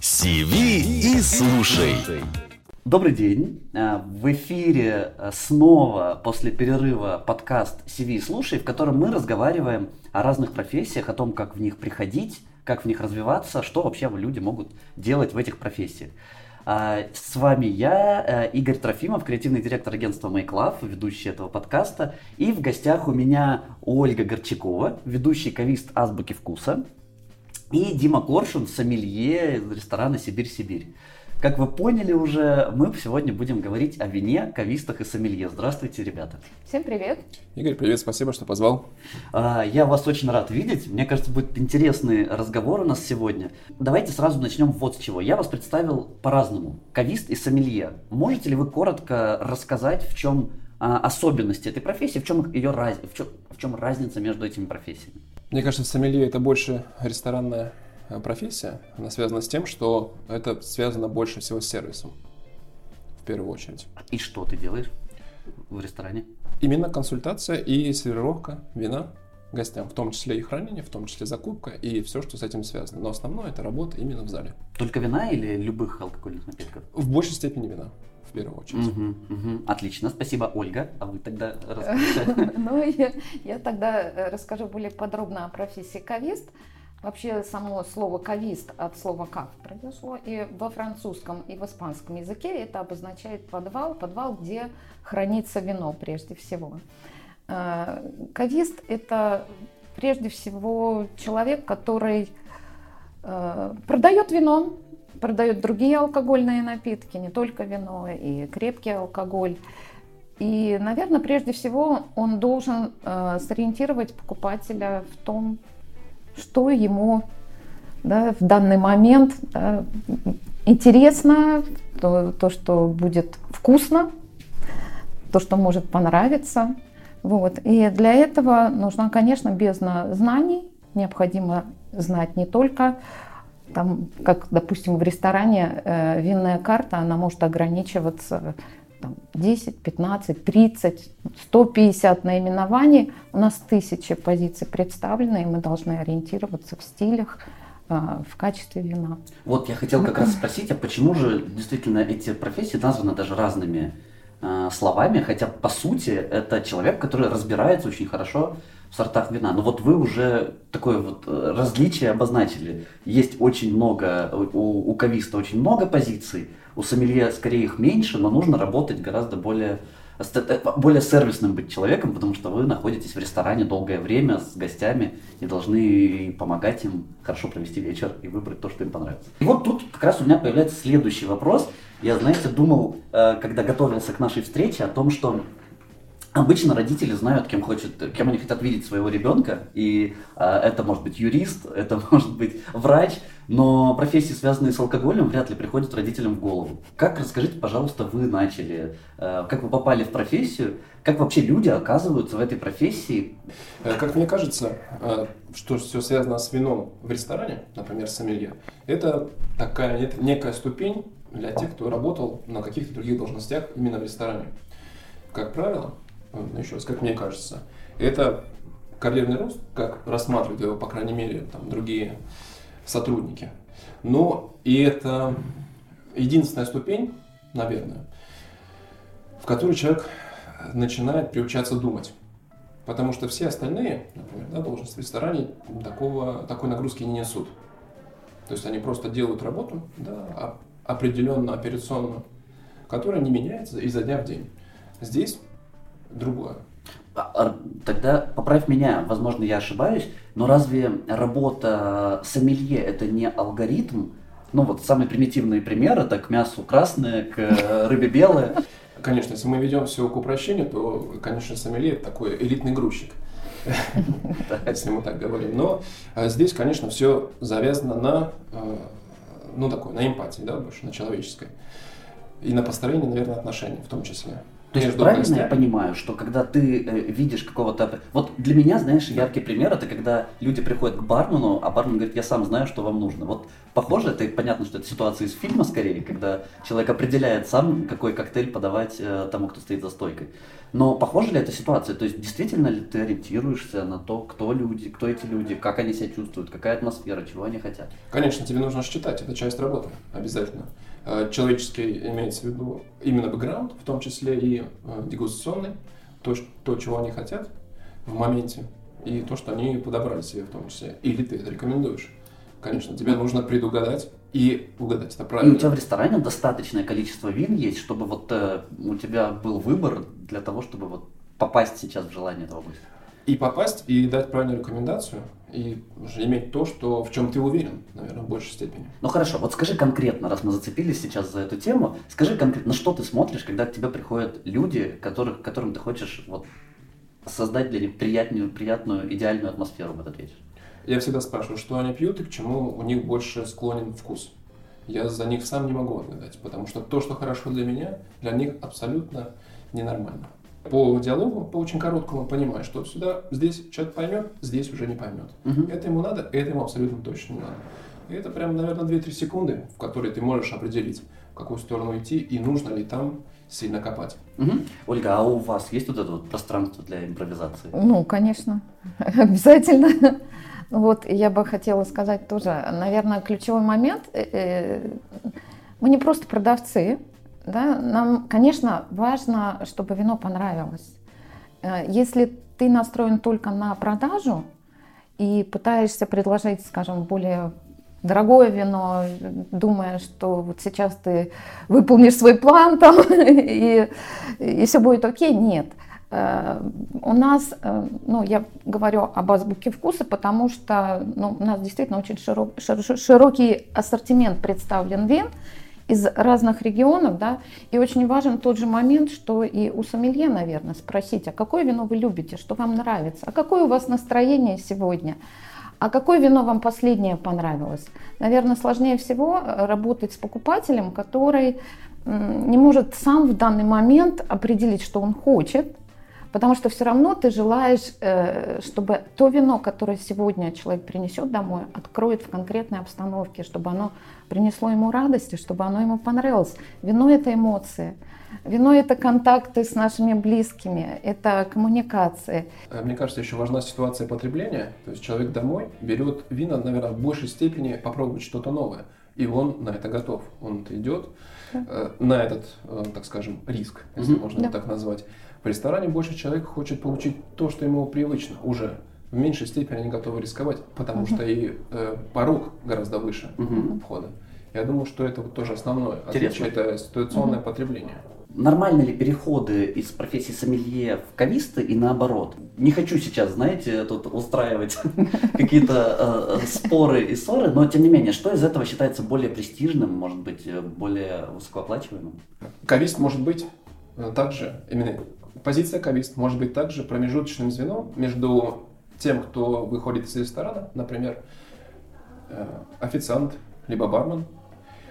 Сиви и слушай. Добрый день. А, В эфире а, снова после перерыва подкаст «Сиви и слушай», в котором мы разговариваем о разных профессиях, о том, как в них приходить, как в них развиваться, что вообще люди могут делать в этих профессиях. А, С вами я, э, Игорь Трофимов, креативный директор агентства Make Love, ведущий этого подкаста. И в гостях у меня Ольга Горчакова, ведущий кавист «Азбуки вкуса». И Дима Коршун, сомелье ресторана «Сибирь-Сибирь». Как вы поняли уже, мы сегодня будем говорить о вине, кавистах и сомелье. Здравствуйте, ребята. Всем привет. Игорь, привет, спасибо, что позвал. А, Я вас очень рад видеть. Мне кажется, будет интересный разговор у нас сегодня. Давайте сразу начнем вот с чего. Я вас представил по-разному. Кавист и сомелье. Можете ли вы коротко рассказать, в чем а, особенности этой профессии, в чем ее раз... в чем, в чем разница между этими профессиями? Мне кажется, сомелье это больше ресторанная профессия. Она связана с тем, что это связано больше всего с сервисом. В первую очередь. И что ты делаешь в ресторане? Именно консультация и сервировка вина гостям, в том числе и хранение, в том числе закупка и все, что с этим связано. Но основное это работа именно в зале. Только вина или любых алкогольных напитков? В большей степени вина, в первую очередь. Мгм, мгм. Отлично, спасибо, Ольга. А вы тогда расскажите. Ну, я, тогда э, расскажу более подробно о профессии кавист. Вообще само слово кавист от слова кав произошло. И во французском, и в испанском языке это обозначает подвал, подвал, где хранится вино прежде всего. Э, Кавист – это прежде всего человек, который э, продает вино, продает другие алкогольные напитки, не только вино, и крепкий алкоголь. И, наверное, прежде всего он должен э, сориентировать покупателя в том, что ему да, в данный момент да, интересно, то, то, что будет вкусно, то, что может понравиться. Вот. И для этого нужна, конечно, бездна знаний. Необходимо знать не только, там, как, допустим, в ресторане э, винная карта, она может ограничиваться там, 10, 15, 30, 150 наименований. У нас тысячи позиций представлены, и мы должны ориентироваться в стилях, э, в качестве вина. Вот я хотел как раз спросить, а почему же действительно эти профессии названы даже разными э, словами, хотя по сути это человек, который разбирается очень хорошо в сортах вина. Но вот вы уже такое вот э, различие обозначили. Есть очень много, у, у кависта очень много позиций, у сомелье скорее их меньше, но нужно работать гораздо более э, более сервисным быть человеком, потому что вы находитесь в ресторане долгое время с гостями и должны помогать им хорошо провести вечер и выбрать то, что им понравится. И вот тут как раз у меня появляется следующий вопрос. Я, знаете, думал, э, когда готовился к нашей встрече, о том, что Обычно родители знают, кем, хочет, кем они хотят видеть своего ребенка, и э, это может быть юрист, это может быть врач, но профессии, связанные с алкоголем, вряд ли приходят родителям в голову. Как, расскажите, пожалуйста, вы начали, э, как вы попали в профессию, как вообще люди оказываются в этой профессии? Э, Как мне кажется, э, что все связано с вином в ресторане, например, сомелье, это такая нет- некая ступень для тех, кто работал на каких-то других должностях именно в ресторане. Как правило, еще раз, как мне кажется, это карьерный рост, как рассматривают его, по крайней мере, там, другие сотрудники. Но и это единственная ступень, наверное, в которой человек начинает приучаться думать. Потому что все остальные, например, да, должности в ресторане такого, такой нагрузки не несут. То есть они просто делают работу да, а- определенно операционно, которая не меняется изо дня в день. Здесь другое. А, а, Тогда поправь меня, возможно, я ошибаюсь, но разве работа сомелье это не алгоритм? Ну вот самый примитивный пример, это к мясу красное, к э, рыбе белое. Конечно, если мы ведем все к упрощению, то, конечно, сомелье это такой элитный грузчик, если мы так говорим. Но э, здесь, конечно, все завязано на, э, ну, такой, на эмпатии, да, больше на человеческой. И на построении, наверное, отношений в том числе. То есть правильно я гостями. понимаю, что когда ты э, видишь какого-то... Вот для меня, знаешь, яркий пример это когда люди приходят к бармену, а бармен говорит, я сам знаю, что вам нужно. Вот похоже, это понятно, что это ситуация из фильма скорее, когда человек определяет сам, какой коктейль подавать э, тому, кто стоит за стойкой. Но похожа ли эта ситуация? То есть действительно ли ты ориентируешься на то, кто люди, кто эти люди, как они себя чувствуют, какая атмосфера, чего они хотят? Конечно, тебе нужно считать, это часть работы, обязательно. Э, Человеческий имеется в виду именно бэкграунд, в том числе и э, дегустационный, то, то, чего они хотят в моменте, и то, что они подобрали себе в том числе. Или ты это рекомендуешь. Конечно, тебе нужно предугадать и угадать это И у правильно. тебя в ресторане достаточное количество вин есть, чтобы вот э, у тебя был выбор для того, чтобы вот попасть сейчас в желание этого гостя. И попасть, и дать правильную рекомендацию, и уже иметь то, что, в чем ты уверен, наверное, в большей степени. Ну хорошо, вот скажи конкретно, раз мы зацепились сейчас за эту тему, скажи конкретно, на что ты смотришь, когда к тебе приходят люди, которых, которым ты хочешь вот создать для них приятную, приятную, идеальную атмосферу в этот вечер. Я всегда спрашиваю, что они пьют и к чему у них больше склонен вкус. Я за них сам не могу отгадать, потому что то, что хорошо для меня, для них абсолютно ненормально. По диалогу, по очень короткому, понимаю, что сюда, здесь человек поймет, здесь уже не поймет. Мгм. Это ему надо, это ему абсолютно точно не надо. И это прям, наверное, 2-3 секунды, в которые ты можешь определить, в какую сторону идти и нужно ли там сильно копать. Мгм. Ольга, а у вас есть вот это вот пространство для импровизации? Ну, конечно, обязательно. Ну Вот, я бы хотела сказать тоже, наверное, ключевой момент. э, э, Мы не просто продавцы, да, нам, конечно, важно, чтобы вино понравилось. Э, Если ты настроен только на продажу и пытаешься предложить, скажем, более дорогое вино, думая, что вот сейчас ты выполнишь свой план там и, и все будет окей, нет. Э, У нас, э, ну, я говорю об азбуке вкуса, потому что ну, у нас действительно очень широк- шир- широкий ассортимент представлен вин из разных регионов, да, и очень важен тот же момент, что и у сомелье, наверное, спросить, а какое вино вы любите, что вам нравится, а какое у вас настроение сегодня, а какое вино вам последнее понравилось? Наверное, сложнее всего э, работать с покупателем, который не может сам в данный момент определить, что он хочет, потому что все равно ты желаешь, э, чтобы то вино, которое сегодня человек принесет домой, откроет в конкретной обстановке, чтобы оно принесло ему радости, чтобы оно ему понравилось. Вино – это эмоции. Вино – это контакты с нашими близкими, это коммуникации. Э, Мне кажется, еще важна ситуация потребления. То есть человек домой берет вина, наверное, в большей степени попробовать что-то новое. И он на это готов. Он идет э, на этот, так скажем, риск, если Мгм. можно Да. так назвать. В ресторане больше человек хочет получить то, что ему привычно уже. В меньшей степени они готовы рисковать, потому что и э, порог гораздо выше входа. Я думаю, что это вот тоже основное отличие, это ситуационное потребление. Нормальны ли переходы из профессии сомелье в кависты и наоборот? Не хочу сейчас, знаете, тут устраивать какие-то э, споры и ссоры, но тем не менее, что из этого считается более престижным, может быть, э, более высокооплачиваемым? Кавист может быть э, также, именно позиция кавист может быть также промежуточным звеном между тем, кто выходит из ресторана, например, э, официант, либо бармен,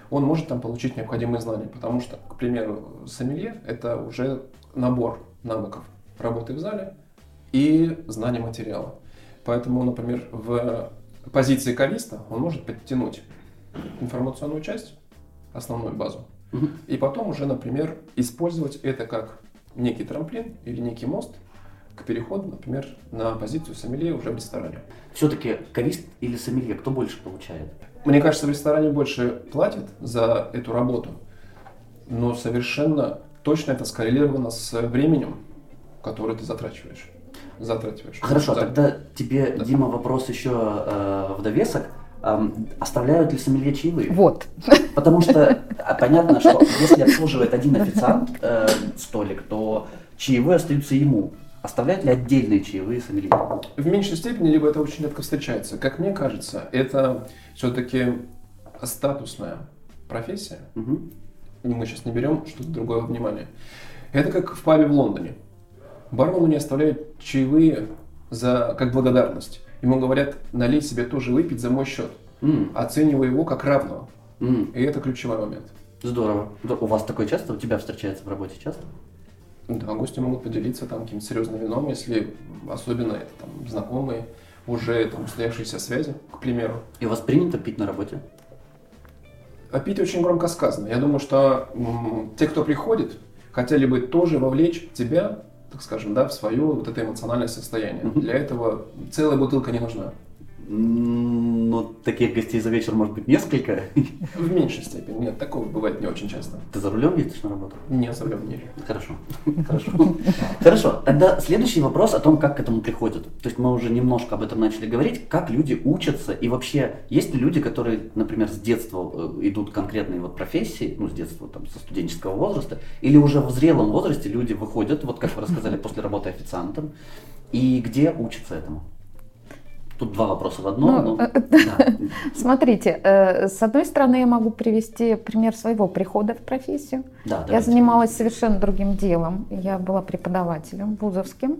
он может там получить необходимые знания, потому что, к примеру, сомелье – это уже набор навыков работы в зале и знания материала. Поэтому, например, в позиции кависта он может подтянуть информационную часть, основную базу, и потом уже, например, использовать это как некий трамплин или некий мост к переходу, например, на позицию сомелье уже в ресторане. Все-таки кавист или сомелье, кто больше получает? Мне кажется, в ресторане больше платят за эту работу, но совершенно точно это скоррелировано с временем, которое ты затрачиваешь. Затрачиваешь. Хорошо, Да. тогда тебе, Да. Дима, вопрос еще э, в довесок. Эм, оставляют ли сомелье чаевые? Вот. Потому что а, понятно, что если обслуживает один официант э, столик, то чаевые остаются ему. Оставляют ли отдельные чаевые сомелье? В меньшей степени, либо это очень редко встречается. Как мне кажется, это все-таки статусная профессия. Мгм. И мы сейчас не берем что-то другое во внимание. Это как в пабе в Лондоне. Бармену не оставляют чаевые за, как благодарность. Ему говорят, налей себе тоже выпить за мой счет, М, оценивая его как равного. м, И это ключевой момент. Здорово. У вас такое часто? У тебя встречается в работе часто? Да, гости могут поделиться там каким-то серьезным вином, если особенно это там знакомые, уже там устоявшиеся связи, к примеру. И у вас принято пить на работе? А пить очень громко сказано. Я думаю, что м, те, кто приходит, хотели бы тоже вовлечь тебя, так скажем, да, в свое вот это эмоциональное состояние. Для этого целая бутылка не нужна. Ну, таких гостей за вечер может быть несколько. В меньшей степени. Нет, такого бывает не очень часто. Ты за рулем едешь на работу? Не за рулем не езжу. Хорошо. Хорошо. Хорошо. Тогда следующий вопрос о том, как к этому приходят. То есть мы уже немножко об этом начали говорить. Как люди учатся и вообще есть ли люди, которые, например, с детства э, идут конкретные вот профессии, ну с детства там со студенческого возраста, или уже в зрелом возрасте люди выходят, вот как вы рассказали, после работы официантом, и где учатся этому? Тут два вопроса в одном. Ну, но- э, да. Смотрите, э, с одной стороны, я могу привести пример своего прихода в профессию. Да, Я занималась совершенно другим делом. Я была преподавателем вузовским.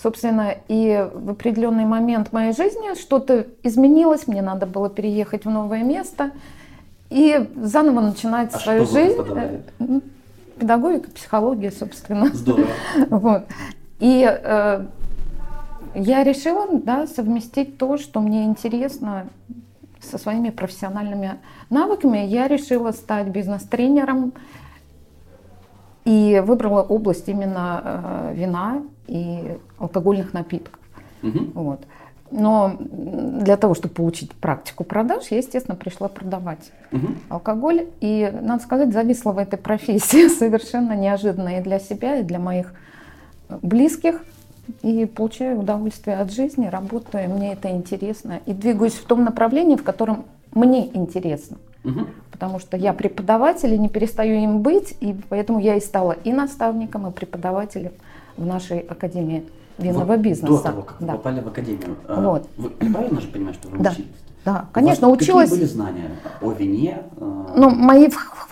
Собственно, и в определенный момент моей жизни что-то изменилось, мне надо было переехать в новое место и заново начинать А свою жизнь. Э, Педагогика, психология, собственно. Здорово. Вот. И э, я решила да, совместить то, что мне интересно со своими профессиональными навыками. Я решила стать бизнес-тренером и выбрала область именно э, вина и алкогольных напитков. Мгм. Вот. Но для того, чтобы получить практику продаж, я, естественно, пришла продавать Мгм. алкоголь. И, надо сказать, зависла в этой профессии совершенно неожиданно и для себя, и для моих близких. И получаю удовольствие от жизни, работаю, мне это интересно. И двигаюсь в том направлении, в котором мне интересно. Мгм. Потому что я преподаватель и не перестаю им быть, и поэтому я и стала и наставником, и преподавателем в нашей Академии винного Вот бизнеса. До того, как вы Да. попали в академию. а, Вот. Вы правильно же понимаю, что вы Да. учились? Да, У конечно, вас училась. Какие были знания о вине? а, Ну, мои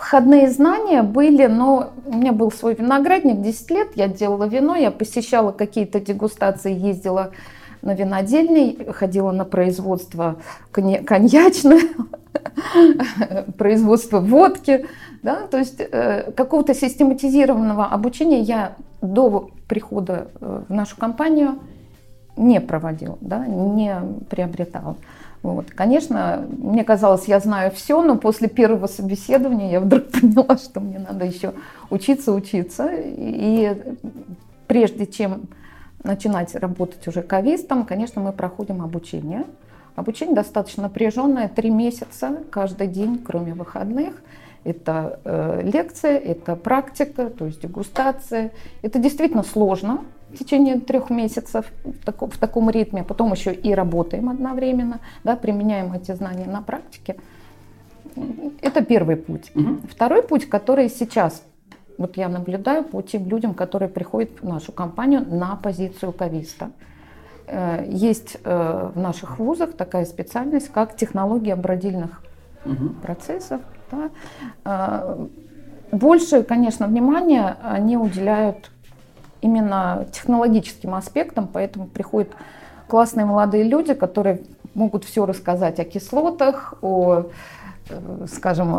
входные знания были, но у меня был свой виноградник 10 лет, я делала вино, я посещала какие-то дегустации, ездила на винодельни, ходила на производство конья- коньячное, производство водки, да, то есть э, какого-то систематизированного обучения я до прихода э, в нашу компанию не проводила, да, не приобретала. Вот. Конечно, мне казалось, я знаю все, но после первого собеседования я вдруг поняла, что мне надо еще учиться, учиться. И прежде чем начинать работать уже кавистом, конечно, мы проходим обучение. Обучение достаточно напряженное, три месяца каждый день, кроме выходных. Это э, лекция, это практика, то есть дегустация. Это действительно сложно в течение трех месяцев в, тако- в таком ритме. Потом еще и работаем одновременно, да, применяем эти знания на практике. Это первый путь. Мгм. Второй путь, который сейчас вот я наблюдаю по тем людям, которые приходят в нашу компанию на позицию кависта. Э, Есть э, в наших вузах такая специальность, как технология бродильных Мгм. процессов. да. Э, Больше, конечно, внимания они уделяют именно технологическим аспектам, поэтому приходят классные молодые люди, которые могут все рассказать о кислотах, о, э, скажем,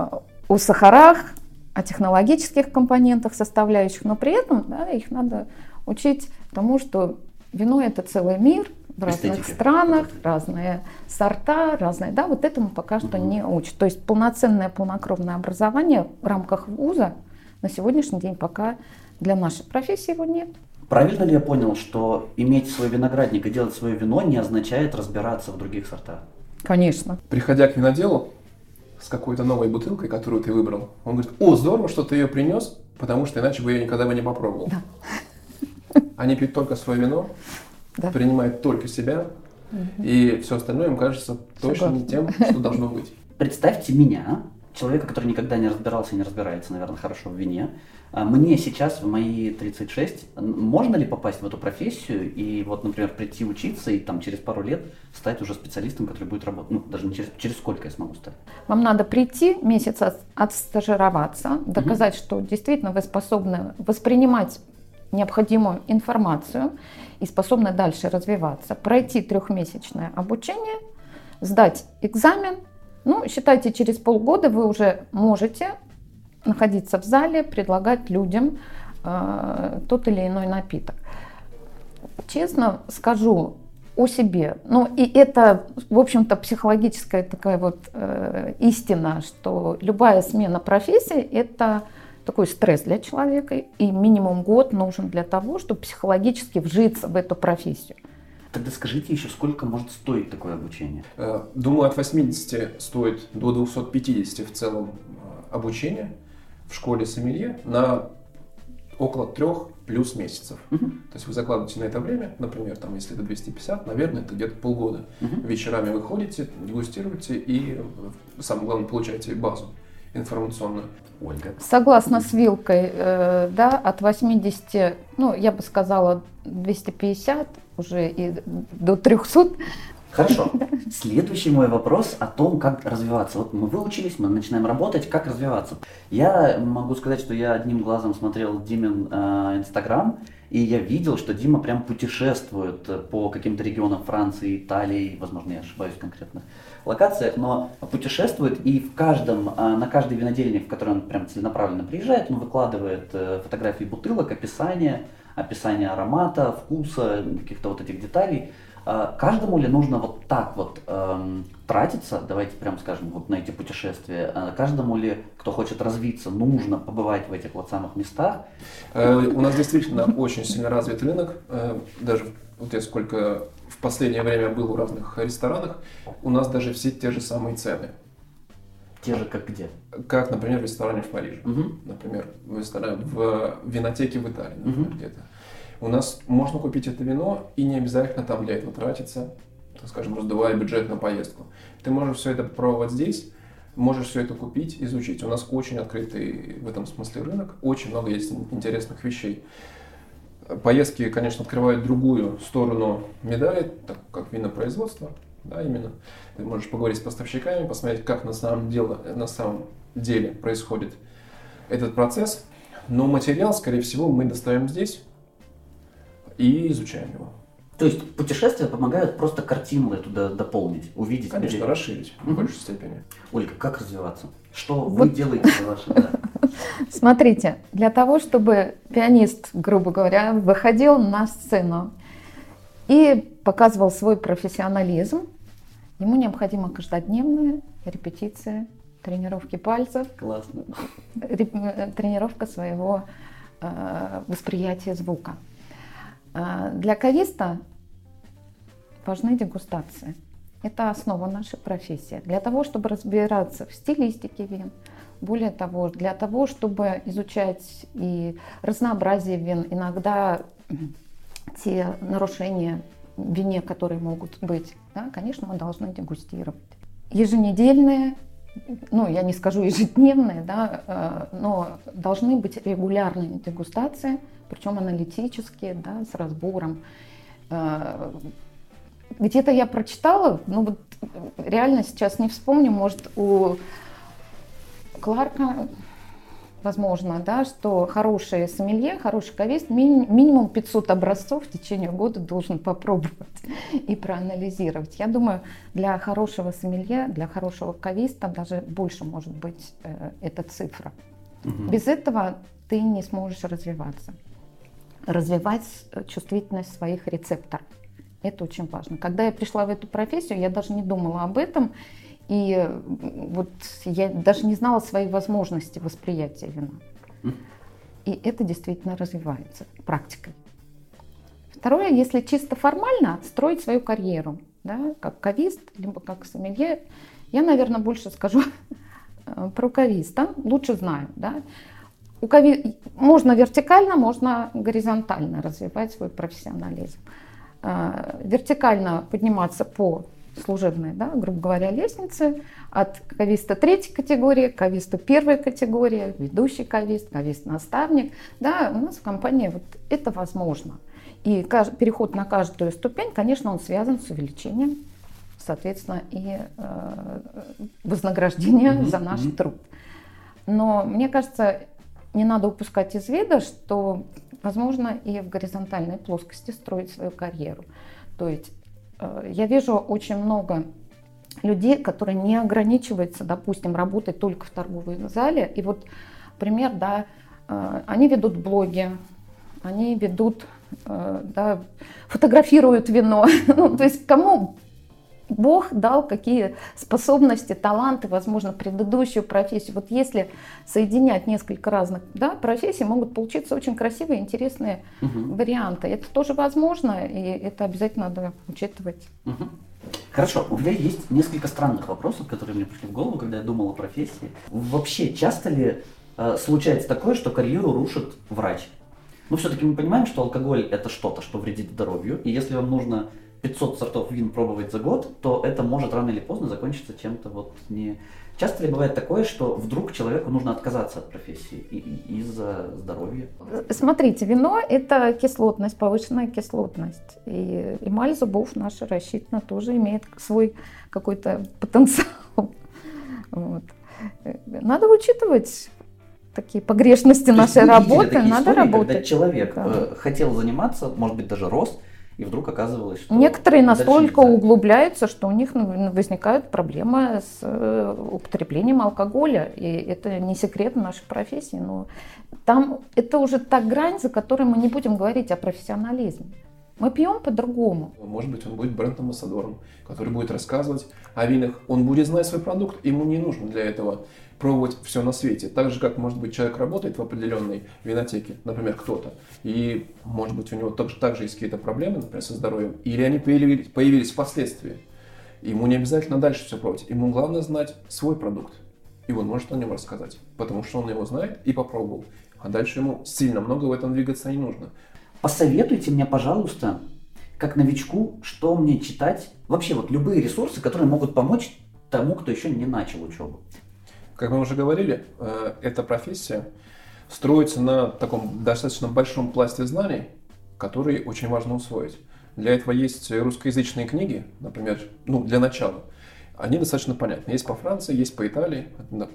о сахарах, о технологических компонентах, составляющих, но при этом да, их надо учить тому, что вино это целый мир в разных Эстетика. странах, разные сорта, разные, да, вот этому пока что Мгм. не учат. То есть полноценное полнокровное образование в рамках вуза на сегодняшний день пока для нашей профессии его нет. Правильно ли я понял, что иметь свой виноградник и делать свое вино не означает разбираться в других сортах? Конечно. Приходя к виноделу с какой-то новой бутылкой, которую ты выбрал, он говорит, о, здорово, что ты ее принес, потому что иначе бы я никогда бы не попробовал. Они пьют только свое вино, Да. принимают только себя, и все остальное им кажется точно не тем, что должно быть. Представьте меня, человека, который никогда не разбирался и не разбирается, наверное, хорошо в вине. А Мне сейчас, в мои 36, н- можно ли попасть в эту профессию и вот, например, прийти учиться и там через пару лет стать уже специалистом, который будет работать? Ну, даже не через, через сколько я смогу стать? Вам надо прийти, месяц от- отстажироваться, доказать, что действительно вы способны воспринимать необходимую информацию и способны дальше развиваться, пройти трехмесячное обучение, сдать экзамен. Ну, считайте, через полгода вы уже можете находиться в зале, предлагать людям э, тот или иной напиток. Честно скажу о себе. Ну и это, в общем-то, психологическая такая вот э, истина, что любая смена профессии – это такой стресс для человека, и минимум год нужен для того, чтобы психологически вжиться в эту профессию. Тогда скажите еще, сколько может стоить такое обучение? Э, думаю, от 80 стоит до 250 в целом э, обучение в школе сомелье на около трех плюс месяцев. Мгм. То есть вы закладываете на это время, например, там, если это 250, наверное, это где-то полгода. Мгм. Вечерами вы ходите, дегустируете и, э, самое главное, получаете базу информационную. Ольга. Согласно с вилкой, э, да, от 80, ну, я бы сказала, 250 уже и до 300. Хорошо. Следующий мой вопрос о том, как развиваться. Вот мы выучились, мы начинаем работать, как развиваться. Я могу сказать, что я одним глазом смотрел Димин э, Инстаграм, и я видел, что Дима прям путешествует по каким-то регионам Франции, Италии, возможно, я ошибаюсь в конкретных локациях, но путешествует и в каждом, э, на каждый винодельник, в который он прям целенаправленно приезжает, он выкладывает э, фотографии бутылок, описание, описание аромата, вкуса, каких-то вот этих деталей. А Каждому ли нужно вот так вот эм, тратиться, давайте прям скажем, вот на эти путешествия, А каждому ли, кто хочет развиться, нужно побывать в этих вот самых местах? Э, У нас действительно очень сильно развит рынок. Э, Даже вот я сколько в последнее время был в разных ресторанах, у нас даже все те же самые цены. Те же как где? Как, например, в ресторане в Париже. Мгм. Например, в, ресторане, в винотеке в Италии, например, Мгм. где-то. У нас можно купить это вино, и не обязательно там для этого тратиться, так скажем, раздувая бюджет на поездку. Ты можешь все это попробовать здесь, можешь все это купить, изучить. У нас очень открытый в этом смысле рынок, очень много есть интересных вещей. Поездки, конечно, открывают другую сторону медали, так как винопроизводство, да, именно. Ты можешь поговорить с поставщиками, посмотреть, как на самом деле, на самом деле происходит этот процесс. Но материал, скорее всего, мы достаем здесь и изучаем его. То есть путешествия помогают просто картину эту до- дополнить, увидеть. Конечно, где- расширить в Мгм. большей степени. Ольга, как развиваться? Что вы Вот. делаете за ваши... да? Смотрите, для того, чтобы пианист, грубо говоря, выходил на сцену и показывал свой профессионализм, ему необходима каждодневная репетиция, тренировки пальцев, Классно. э, тренировка своего э, восприятия звука. Э, Для кависта важны дегустации. Это основа нашей профессии. Для того, чтобы разбираться в стилистике вин, более того, для того, чтобы изучать и разнообразие вин, иногда те нарушения вине, которые могут быть, да, конечно, мы должны дегустировать. Еженедельные ну, я не скажу ежедневные, да, э, но должны быть регулярные дегустации, причем аналитические, да, с разбором. Э, Где-то я прочитала, ну вот реально сейчас не вспомню, может у Кларка, возможно, да, что хороший сомелье, хороший кавист ми- минимум 500 образцов в течение года должен попробовать и проанализировать. Я думаю, для хорошего сомелье, для хорошего кависта даже больше может быть э, эта цифра. Мгм. Без этого ты не сможешь развиваться. Развивать э, чувствительность своих рецепторов. Это очень важно. Когда я пришла в эту профессию, я даже не думала об этом. И э, вот я даже не знала своей возможности восприятия вина. И это действительно развивается практикой. Второе, если чисто формально строить свою карьеру, да, как кавист, либо как сомелье, я, наверное, больше скажу э, про кависта, лучше знаю. Да. У кави... Можно вертикально, можно горизонтально развивать свой профессионализм. Э, Вертикально подниматься по служебной, да, грубо говоря, лестнице от кависта третьей категории к кависту первой категории, ведущий кавист, кавист-наставник. Да, у нас в компании вот это возможно. И переход на каждую ступень, конечно, он связан с увеличением, соответственно, и э, вознаграждения Мгм, за наш мгм. труд. Но мне кажется, не надо упускать из вида, что возможно и в горизонтальной плоскости строить свою карьеру. То есть я вижу очень много людей, которые не ограничиваются, допустим, работой только в торговой зале. И вот пример, да, э, они ведут блоги, они ведут, э, да, фотографируют вино. ну, то есть кому Бог дал какие способности, таланты, возможно, предыдущую профессию. Вот если соединять несколько разных да, профессий, могут получиться очень красивые, интересные угу. варианты. Это тоже возможно, и это обязательно надо учитывать. Угу. Хорошо, у меня есть несколько странных вопросов, которые мне пришли в голову, когда я думал о профессии. Вообще, часто ли э, случается такое, что карьеру рушит врач? Но все-таки мы понимаем, что алкоголь это что-то, что вредит здоровью, и если вам нужно 500 сортов вин пробовать за год, то это может рано или поздно закончиться чем-то вот не... Часто ли бывает такое, что вдруг человеку нужно отказаться от профессии из-за здоровья? Смотрите, вино – это кислотность, повышенная кислотность. И эмаль зубов наша рассчитана тоже имеет свой какой-то потенциал. Вот. Надо учитывать такие погрешности нашей работы, надо истории, работать. Когда человек да. Э, хотел заниматься, может быть, даже рос, и вдруг оказывалось, что... Некоторые настолько углубляются, что у них возникают проблемы с э, употреблением алкоголя. И это не секрет нашей профессии, но там это уже та грань, за которой мы не будем говорить о профессионализме. Мы пьем по-другому. Может быть, он будет бренд-амбассадором, который будет рассказывать о винах. Он будет знать свой продукт, ему не нужно для этого пробовать все на свете. Так же, как, может быть, человек работает в определенной винотеке, например, кто-то, и, может быть, у него также, также есть какие-то проблемы, например, со здоровьем, или они появились, появились впоследствии. Ему не обязательно дальше все пробовать. Ему главное знать свой продукт. И он может о нем рассказать, потому что он его знает и попробовал. А дальше ему сильно много в этом двигаться не нужно. Посоветуйте мне, пожалуйста, как новичку, что мне читать. Вообще вот любые ресурсы, которые могут помочь тому, кто еще не начал учебу. Как мы уже говорили, э, эта профессия строится на таком достаточно большом пласте знаний, которые очень важно усвоить. Для этого есть русскоязычные книги, например, ну, для начала. Они достаточно понятны. Есть по Франции, есть по Италии.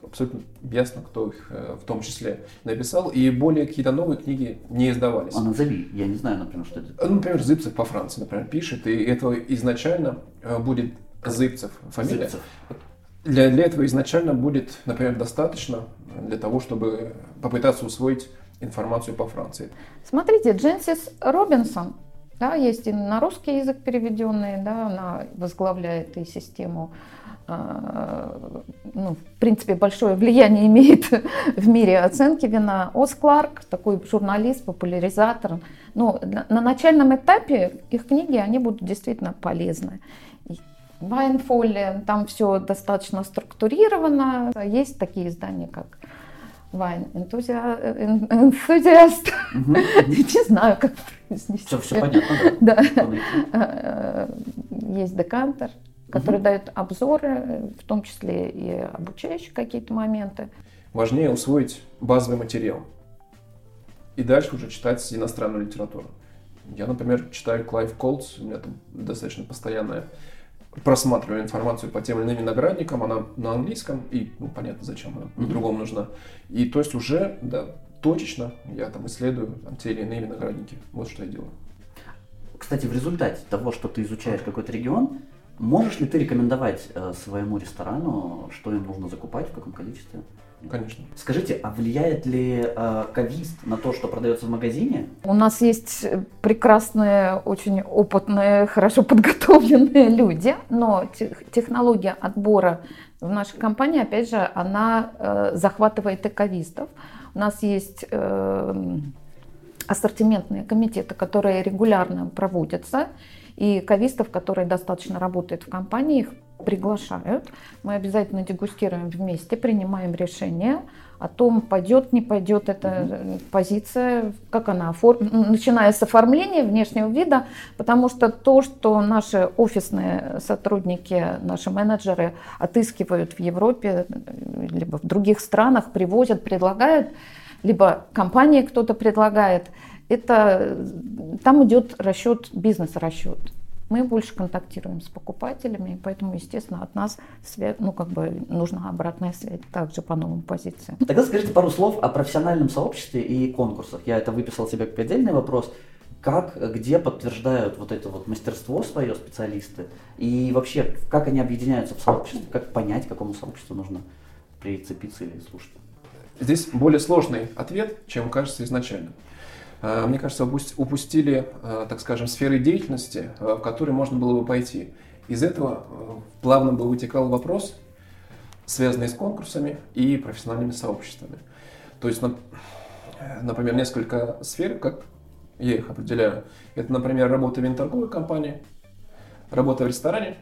Абсолютно ясно, кто их э, в том числе написал. И более какие-то новые книги не издавались. А назови, я не знаю, например, что это. Ну, например, Зыбцев по Франции, например, пишет. И это изначально э, будет Зыбцев фамилия. Зыбцев. Для, для этого изначально будет, например, достаточно для того, чтобы попытаться усвоить информацию по Франции. Смотрите, Дженсис Робинсон, да, есть и на русский язык переведенный, да, она возглавляет и систему э, ну, в принципе, большое влияние имеет в мире оценки вина. Ос Кларк, такой журналист, популяризатор. Но на начальном этапе их книги, они будут действительно полезны. Вайнфолли, там все достаточно структурировано. Есть такие издания, как Вайн энтузиаст. Не знаю, как произнести. Все, все понятно, да. Э, есть декантер, который дает обзоры, в том числе и обучающие какие-то моменты. Важнее усвоить базовый материал и дальше уже читать иностранную литературу. Я, например, читаю Clive Coates, у меня там достаточно постоянная просматриваю информацию по тем или иным виноградникам, она на английском, и ну, понятно, зачем она mm-hmm. другому нужна. И то есть уже, да, точечно я там исследую там, те или иные виноградники. Вот что я делаю. Кстати, в результате того, что ты изучаешь какой-то регион, можешь ли ты рекомендовать э, своему ресторану, что им нужно закупать, в каком количестве? Конечно. Скажите, а влияет ли э, кавист на то, что продается в магазине? У нас есть прекрасные, очень опытные, хорошо подготовленные люди, но технология отбора в нашей компании, опять же, она э, захватывает и кавистов. У нас есть э, ассортиментные комитеты, которые регулярно проводятся, и кавистов, которые достаточно работают в компании, их приглашают. Мы обязательно дегустируем вместе, принимаем решение о том, пойдет, не пойдет эта mm-hmm. позиция, как она оформлена, начиная с оформления внешнего вида, потому что то, что наши офисные сотрудники, наши менеджеры отыскивают в Европе, либо в других странах, привозят, предлагают, либо компании кто-то предлагает, это там идет расчет, бизнес-расчет мы больше контактируем с покупателями, поэтому, естественно, от нас связь, ну, как бы нужна обратная связь также по новым позициям. Тогда скажите пару слов о профессиональном сообществе и конкурсах. Я это выписал себе как отдельный вопрос. Как, где подтверждают вот это вот мастерство свое специалисты? И вообще, как они объединяются в сообществе? Как понять, к какому сообществу нужно прицепиться или слушать? Здесь более сложный ответ, чем кажется изначально. А, мне кажется, упустили, а, так скажем, сферы деятельности, а, в которые можно было бы пойти. Из этого плавно бы вытекал вопрос, связанный с конкурсами и профессиональными сообществами. То есть, например, несколько сфер, как я их определяю. Это, например, работа в винторговой компании, работа в ресторане,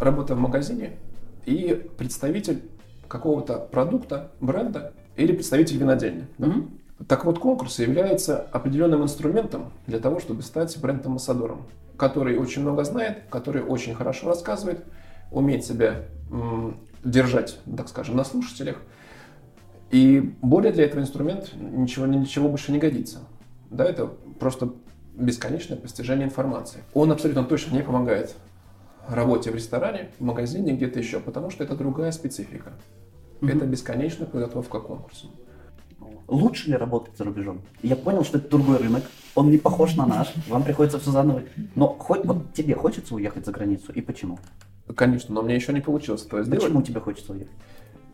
работа в магазине и представитель какого-то продукта, бренда или представитель винодельни. Mm-hmm. Так вот, конкурс является определенным инструментом для того, чтобы стать бренд-амбассадором, который очень много знает, который очень хорошо рассказывает, умеет себя держать, так скажем, на слушателях. И более для этого инструмент ничего, ничего больше не годится. Да, это просто бесконечное постижение информации. Он абсолютно точно не помогает работе в ресторане, в магазине, где-то еще, потому что это другая специфика. Mm-hmm. Это бесконечная подготовка к конкурсу. Лучше ли работать за рубежом? Я понял, что это другой рынок, он не похож на наш, вам приходится все заново. Но хоть вот тебе хочется уехать за границу, и почему? Конечно, но мне еще не получилось этого сделать. Почему тебе хочется уехать?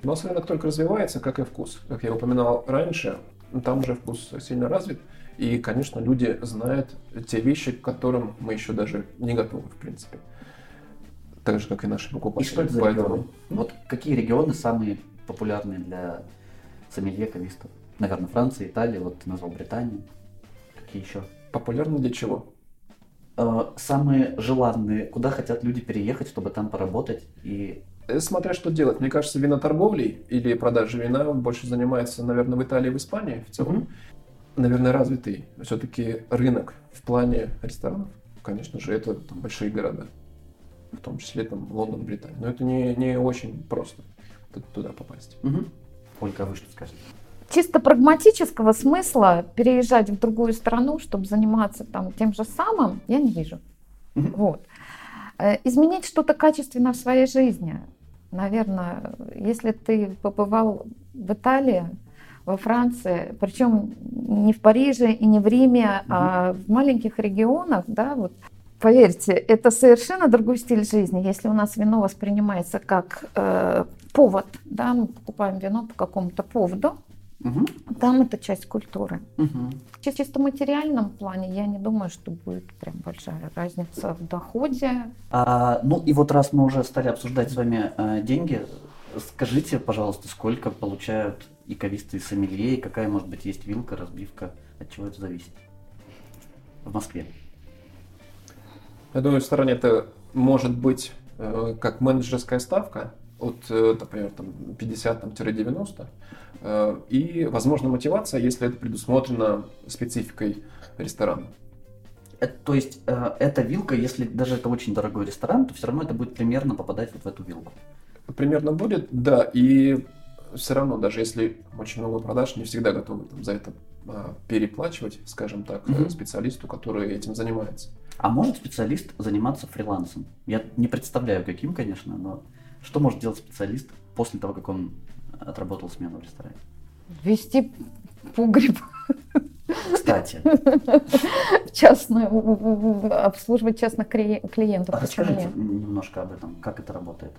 У нас рынок только развивается, как и вкус. Как я упоминал раньше, там уже вкус сильно развит. И, конечно, люди знают те вещи, к которым мы еще даже не готовы, в принципе. Так же, как и наши покупатели. И что это за Поэтому... регионы? Вот какие регионы самые популярные для сомелье кавистов? Наверное, Франция, Италия, вот ты назвал Британию. Какие еще? Популярны для чего? Э, самые желанные, куда хотят люди переехать, чтобы там поработать и э, Смотря что делать. Мне кажется, виноторговлей или продажей вина больше занимается, наверное, в Италии и в Испании в целом. Mm-hmm. Наверное, развитый все-таки рынок в плане ресторанов. Конечно же, это там, большие города. В том числе там Лондон, Британия. Но это не, не очень просто туда попасть. Угу. Ольга, а вы что скажете? чисто прагматического смысла переезжать в другую страну, чтобы заниматься там тем же самым, я не вижу. Вот. Э, изменить что-то качественно в своей жизни. Наверное, если ты побывал в Италии, во Франции, причем не в Париже и не в Риме, а в маленьких регионах, да, вот Поверьте, это совершенно другой стиль жизни. Если у нас вино воспринимается как э, повод, да, мы покупаем вино по какому-то поводу, Угу. Там это часть культуры. Угу. В чисто материальном плане я не думаю, что будет прям большая разница в доходе. А, ну и вот раз мы уже стали обсуждать с вами э, деньги, скажите, пожалуйста, сколько получают и кависты, и сомелье, и какая, может быть, есть вилка, разбивка, от чего это зависит в Москве? Я думаю, в стороне это может быть э, как менеджерская ставка, от, э, например, там 50-90, э, и, возможно, мотивация, если это предусмотрено спецификой ресторана. Это, то есть э, эта вилка, если даже это очень дорогой ресторан, то все равно это будет примерно попадать вот в эту вилку. Примерно будет, да, и все равно, даже если очень много продаж, не всегда готовы там, за это а, переплачивать, скажем так, mm-hmm. специалисту, который этим занимается. А может специалист заниматься фрилансом? Я не представляю, каким, конечно, но что может делать специалист после того, как он отработал смену в ресторане? Вести погреб. Кстати. Частную, обслуживать частных клиентов. А расскажите немножко об этом, как это работает.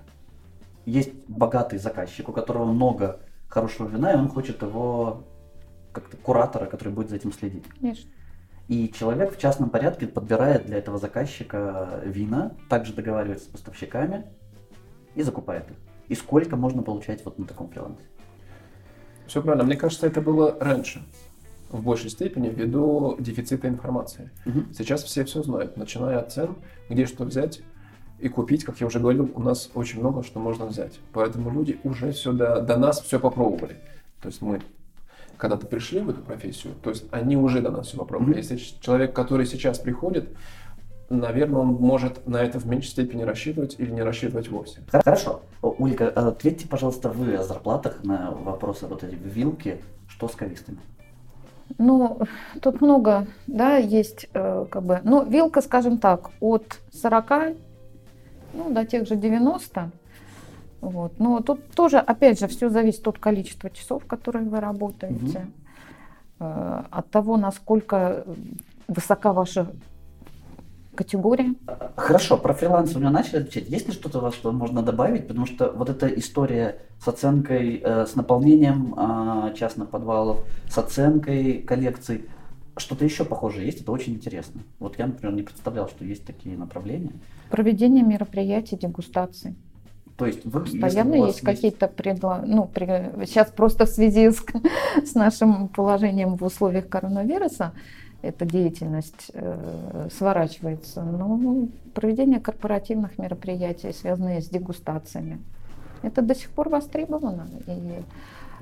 Есть богатый заказчик, у которого много хорошего вина, и он хочет его как-то куратора, который будет за этим следить. Конечно. И человек в частном порядке подбирает для этого заказчика вина, также договаривается с поставщиками, и закупает их. И сколько можно получать вот на таком фрилансе? Все правильно. Мне кажется, это было раньше в большей степени ввиду дефицита информации. Угу. Сейчас все все знают, начиная от цен, где что взять и купить, как я уже говорил, у нас очень много что можно взять. Поэтому люди уже все до, до нас все попробовали. То есть мы когда-то пришли в эту профессию, то есть они уже до нас все попробовали. Mm-hmm. Если человек, который сейчас приходит, наверное, он может на это в меньшей степени рассчитывать или не рассчитывать вовсе. Хорошо. Улька, ответьте, пожалуйста, вы о зарплатах на вопросы вот эти вилки. Что с кавистами? Ну, тут много, да, есть, э, как бы, ну, вилка, скажем так, от 40, ну, до тех же 90, вот. Но тут тоже, опять же, все зависит от количества часов, которые вы работаете, угу. от того, насколько высока ваша категория. Хорошо, про фрилансер мы начали отвечать. Есть ли что-то у вас, что можно добавить? Потому что вот эта история с оценкой, э, с наполнением э, частных подвалов, с оценкой коллекций, что-то еще похожее есть, это очень интересно. Вот я, например, не представлял, что есть такие направления. Проведение мероприятий, дегустаций. То есть вы, Постоянно есть, есть какие-то предло... ну, при... сейчас просто в связи с, с нашим положением в условиях коронавируса эта деятельность э, сворачивается. Но проведение корпоративных мероприятий, связанные с дегустациями, это до сих пор востребовано. И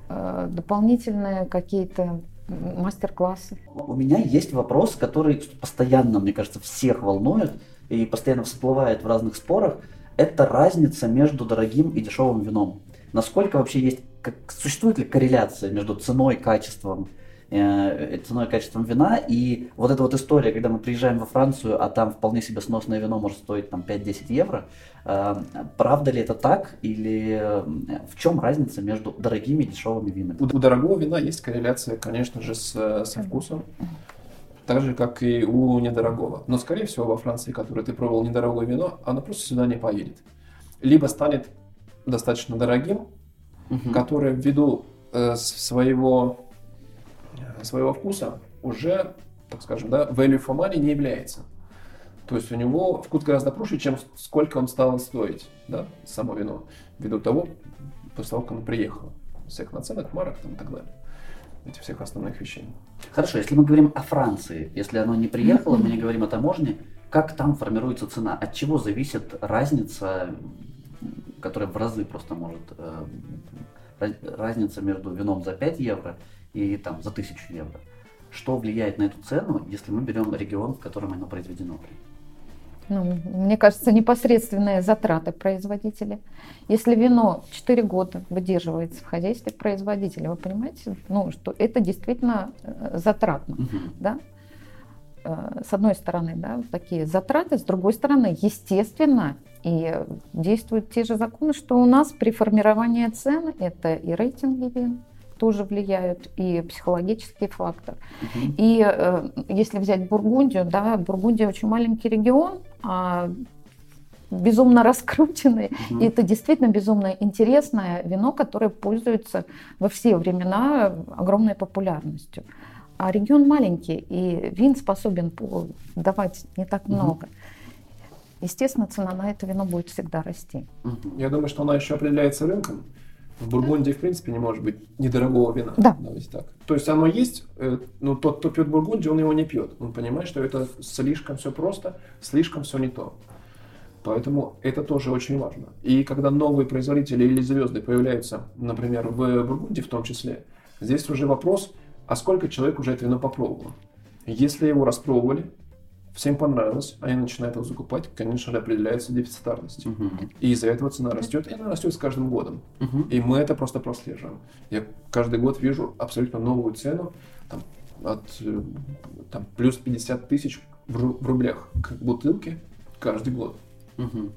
э, дополнительные какие-то мастер-классы. У меня есть вопрос, который постоянно, мне кажется, всех волнует и постоянно всплывает в разных спорах. Это разница между дорогим и дешевым вином. Насколько вообще есть, как, существует ли корреляция между ценой, качеством ценой и качеством вина. И вот эта вот история, когда мы приезжаем во Францию, а там вполне себе сносное вино может стоить там 5-10 евро, э, правда ли это так или э, в чем разница между дорогими и дешевыми винами? У, у дорогого вина есть корреляция, конечно же, с, со вкусом. Так же, как и у недорогого. Но, скорее всего, во Франции, которой ты пробовал недорогое вино, оно просто сюда не поедет. Либо станет достаточно дорогим, угу. которое ввиду э, своего своего вкуса уже, так скажем, да, value for money не является. То есть у него вкус гораздо проще, чем сколько он стал стоить, да, само вино, ввиду того, после того, как оно приехало. Всех наценок, марок там, и так далее. Этих всех основных вещей. Хорошо, если мы говорим о Франции, если оно не приехало, мы не говорим о таможне, как там формируется цена? От чего зависит разница, которая в разы просто может, э, разница между вином за 5 евро и там за 1000 евро. Что влияет на эту цену, если мы берем регион, в котором оно произведено? Ну, мне кажется, непосредственные затраты производителя. Если вино 4 года выдерживается в хозяйстве производителя, вы понимаете, ну, что это действительно э, затратно. Угу. Да? Э, с одной стороны, да, такие затраты, с другой стороны, естественно, и действуют те же законы, что у нас при формировании цен это и рейтинги вин, тоже влияют, и психологический фактор. Угу. И э, если взять Бургундию, да, Бургундия очень маленький регион, а безумно раскрученный. Угу. И это действительно безумно интересное вино, которое пользуется во все времена огромной популярностью. А регион маленький, и вин способен давать не так угу. много. Естественно, цена на это вино будет всегда расти. Я думаю, что она еще определяется рынком. В Бургундии, в принципе, не может быть недорогого вина. Да. Давайте так. То есть оно есть, э, но тот, кто пьет Бургундию, он его не пьет. Он понимает, что это слишком все просто, слишком все не то. Поэтому это тоже очень важно. И когда новые производители или звезды появляются, например, в Бургундии в том числе, здесь уже вопрос, а сколько человек уже это вино попробовало. Если его распробовали, всем понравилось, они начинают его закупать, конечно же, определяется дефицитарность. Угу. И из-за этого цена растет, и она растет с каждым годом. Угу. И мы это просто прослеживаем. Я каждый год вижу абсолютно новую цену, там, от э, там, плюс 50 тысяч в, рублях к бутылке каждый год. Угу.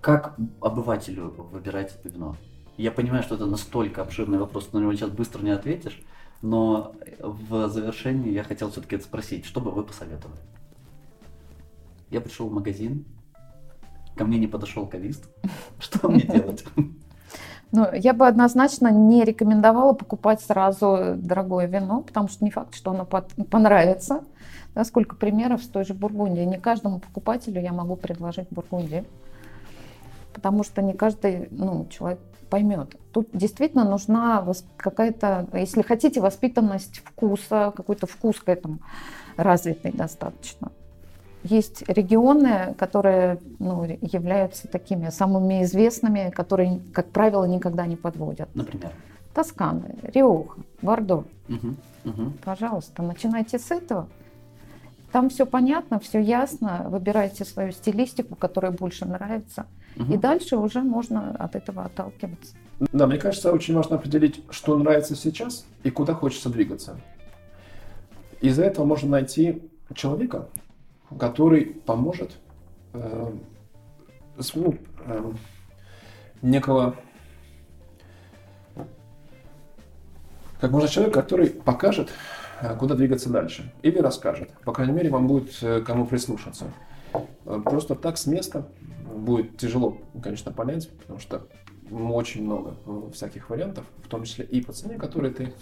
Как обывателю выбирать это вино? Я понимаю, что это настолько обширный вопрос, на него сейчас быстро не ответишь, но в завершении я хотел все-таки спросить, что бы вы посоветовали? Я пришел в магазин, ко мне не подошел кавист. Что мне делать? Ну, я бы однозначно не рекомендовала покупать сразу дорогое вино, потому что не факт, что оно понравится. Да, сколько примеров с той же Бургундии. Не каждому покупателю я могу предложить Бургундию, потому что не каждый ну, человек поймет. Тут действительно нужна какая-то, если хотите, воспитанность вкуса, какой-то вкус к этому развитый достаточно. Есть регионы, которые ну, являются такими самыми известными, которые, как правило, никогда не подводят. Например? Тоскана, Риоха, Бордо. Угу, угу. Пожалуйста, начинайте с этого. Там все понятно, все ясно. Выбирайте свою стилистику, которая больше нравится. Угу. И дальше уже можно от этого отталкиваться. Да, мне кажется, очень важно определить, что нравится сейчас и куда хочется двигаться. Из-за этого можно найти человека, который поможет э, ну, э, некого как можно человек, который покажет э, куда двигаться дальше. Или расскажет. По крайней мере, вам будет э, кому прислушаться. Э, Просто так с места будет тяжело, конечно, понять, потому что очень много э, всяких вариантов, в том числе и по цене, которые ты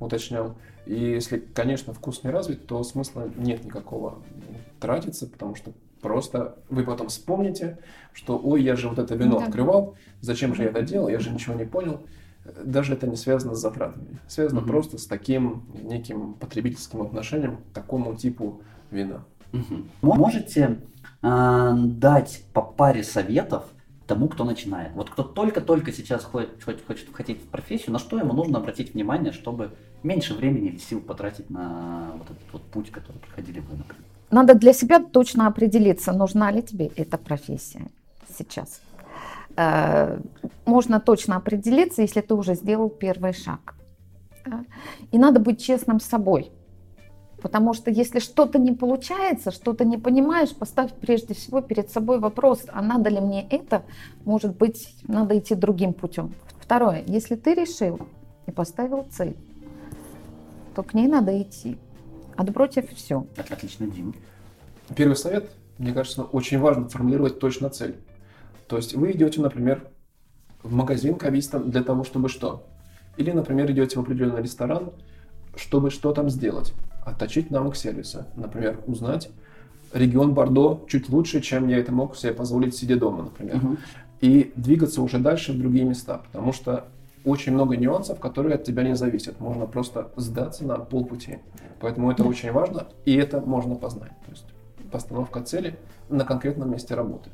уточнял. И если, конечно, вкус не развит, то смысла нет никакого тратиться, потому что просто вы потом вспомните, что ой, я же вот это вино Да. открывал, зачем же я это делал, я же ничего не понял. Даже это не связано с затратами. Связано Мгм. просто с таким неким потребительским отношением к такому типу вина. Мгм. Можете а, дать по паре советов тому, кто начинает. Вот кто только-только сейчас хочет, хочет, входить в профессию, на что ему нужно обратить внимание, чтобы меньше времени или сил потратить на вот этот вот путь, который проходили вы, например. Надо для себя точно определиться, нужна ли тебе эта профессия сейчас. Э, Можно точно определиться, если ты уже сделал первый шаг. И надо быть честным с собой. Потому что если что-то не получается, что-то не понимаешь, поставь прежде всего перед собой вопрос, а надо ли мне это, может быть, надо идти другим путем. Второе, если ты решил и поставил цель, то к ней надо идти. Отбросив все. От- Отлично, Дим. Первый совет, мне кажется, очень важно формулировать точно цель. То есть вы идете, например, в магазин кавистом для того, чтобы что? Или, например, идете в определенный ресторан, чтобы что там сделать? Отточить навык сервиса. Например, узнать регион Бордо чуть лучше, чем я это мог себе позволить сидя дома, например. Мгм. И двигаться уже дальше в другие места, потому что очень много нюансов, которые от тебя не зависят. Можно просто сдаться на полпути. Поэтому это очень важно, и это можно познать. То есть постановка цели на конкретном месте работы.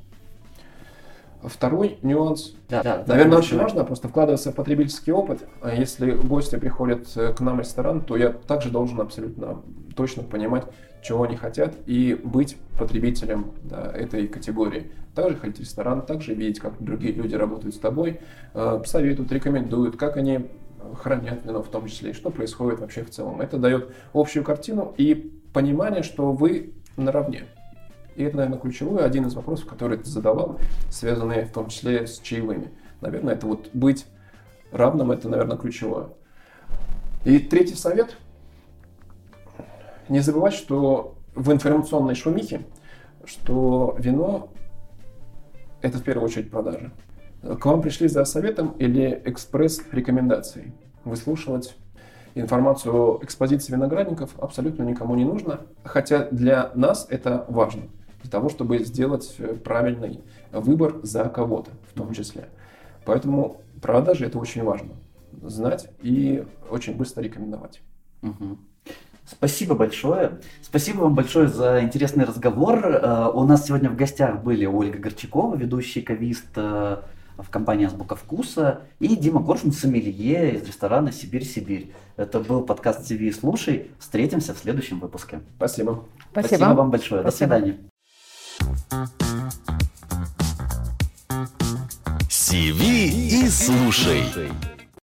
Второй нюанс Да, да, Наверное, да, очень да. важно просто вкладываться в потребительский опыт. А Если гости приходят э, к нам в ресторан, то я также должен абсолютно точно понимать, чего они хотят, и быть потребителем да, этой категории. Также ходить в ресторан, также видеть, как другие люди работают с тобой, э, советуют, рекомендуют, как они хранят вино в том числе, и что происходит вообще в целом. Это дает общую картину и понимание, что вы наравне. И это, наверное, ключевой, один из вопросов, который ты задавал, связанные в том числе с чаевыми. Наверное, это вот быть равным, это, наверное, ключевое. И третий совет. Не забывать, что в информационной шумихе, что вино – это в первую очередь продажа. К вам пришли за советом или экспресс-рекомендацией. Выслушивать информацию экспозиции виноградников абсолютно никому не нужно, хотя для нас это важно, для того, чтобы сделать э, правильный выбор за кого-то в том числе. Поэтому продажи это очень важно. Знать и очень быстро рекомендовать. Мгм. Спасибо большое. Спасибо вам большое за интересный разговор. Э, У нас сегодня в гостях были Ольга Горчакова, ведущий кавист э, в компании «Азбука вкуса», и Дима Коршун, сомелье из ресторана «Сибирь-Сибирь». Это был подкаст «ТВ слушай». Встретимся в следующем выпуске. Спасибо. Спасибо. вам большое. Спасибо. До свидания. Сиви и слушай.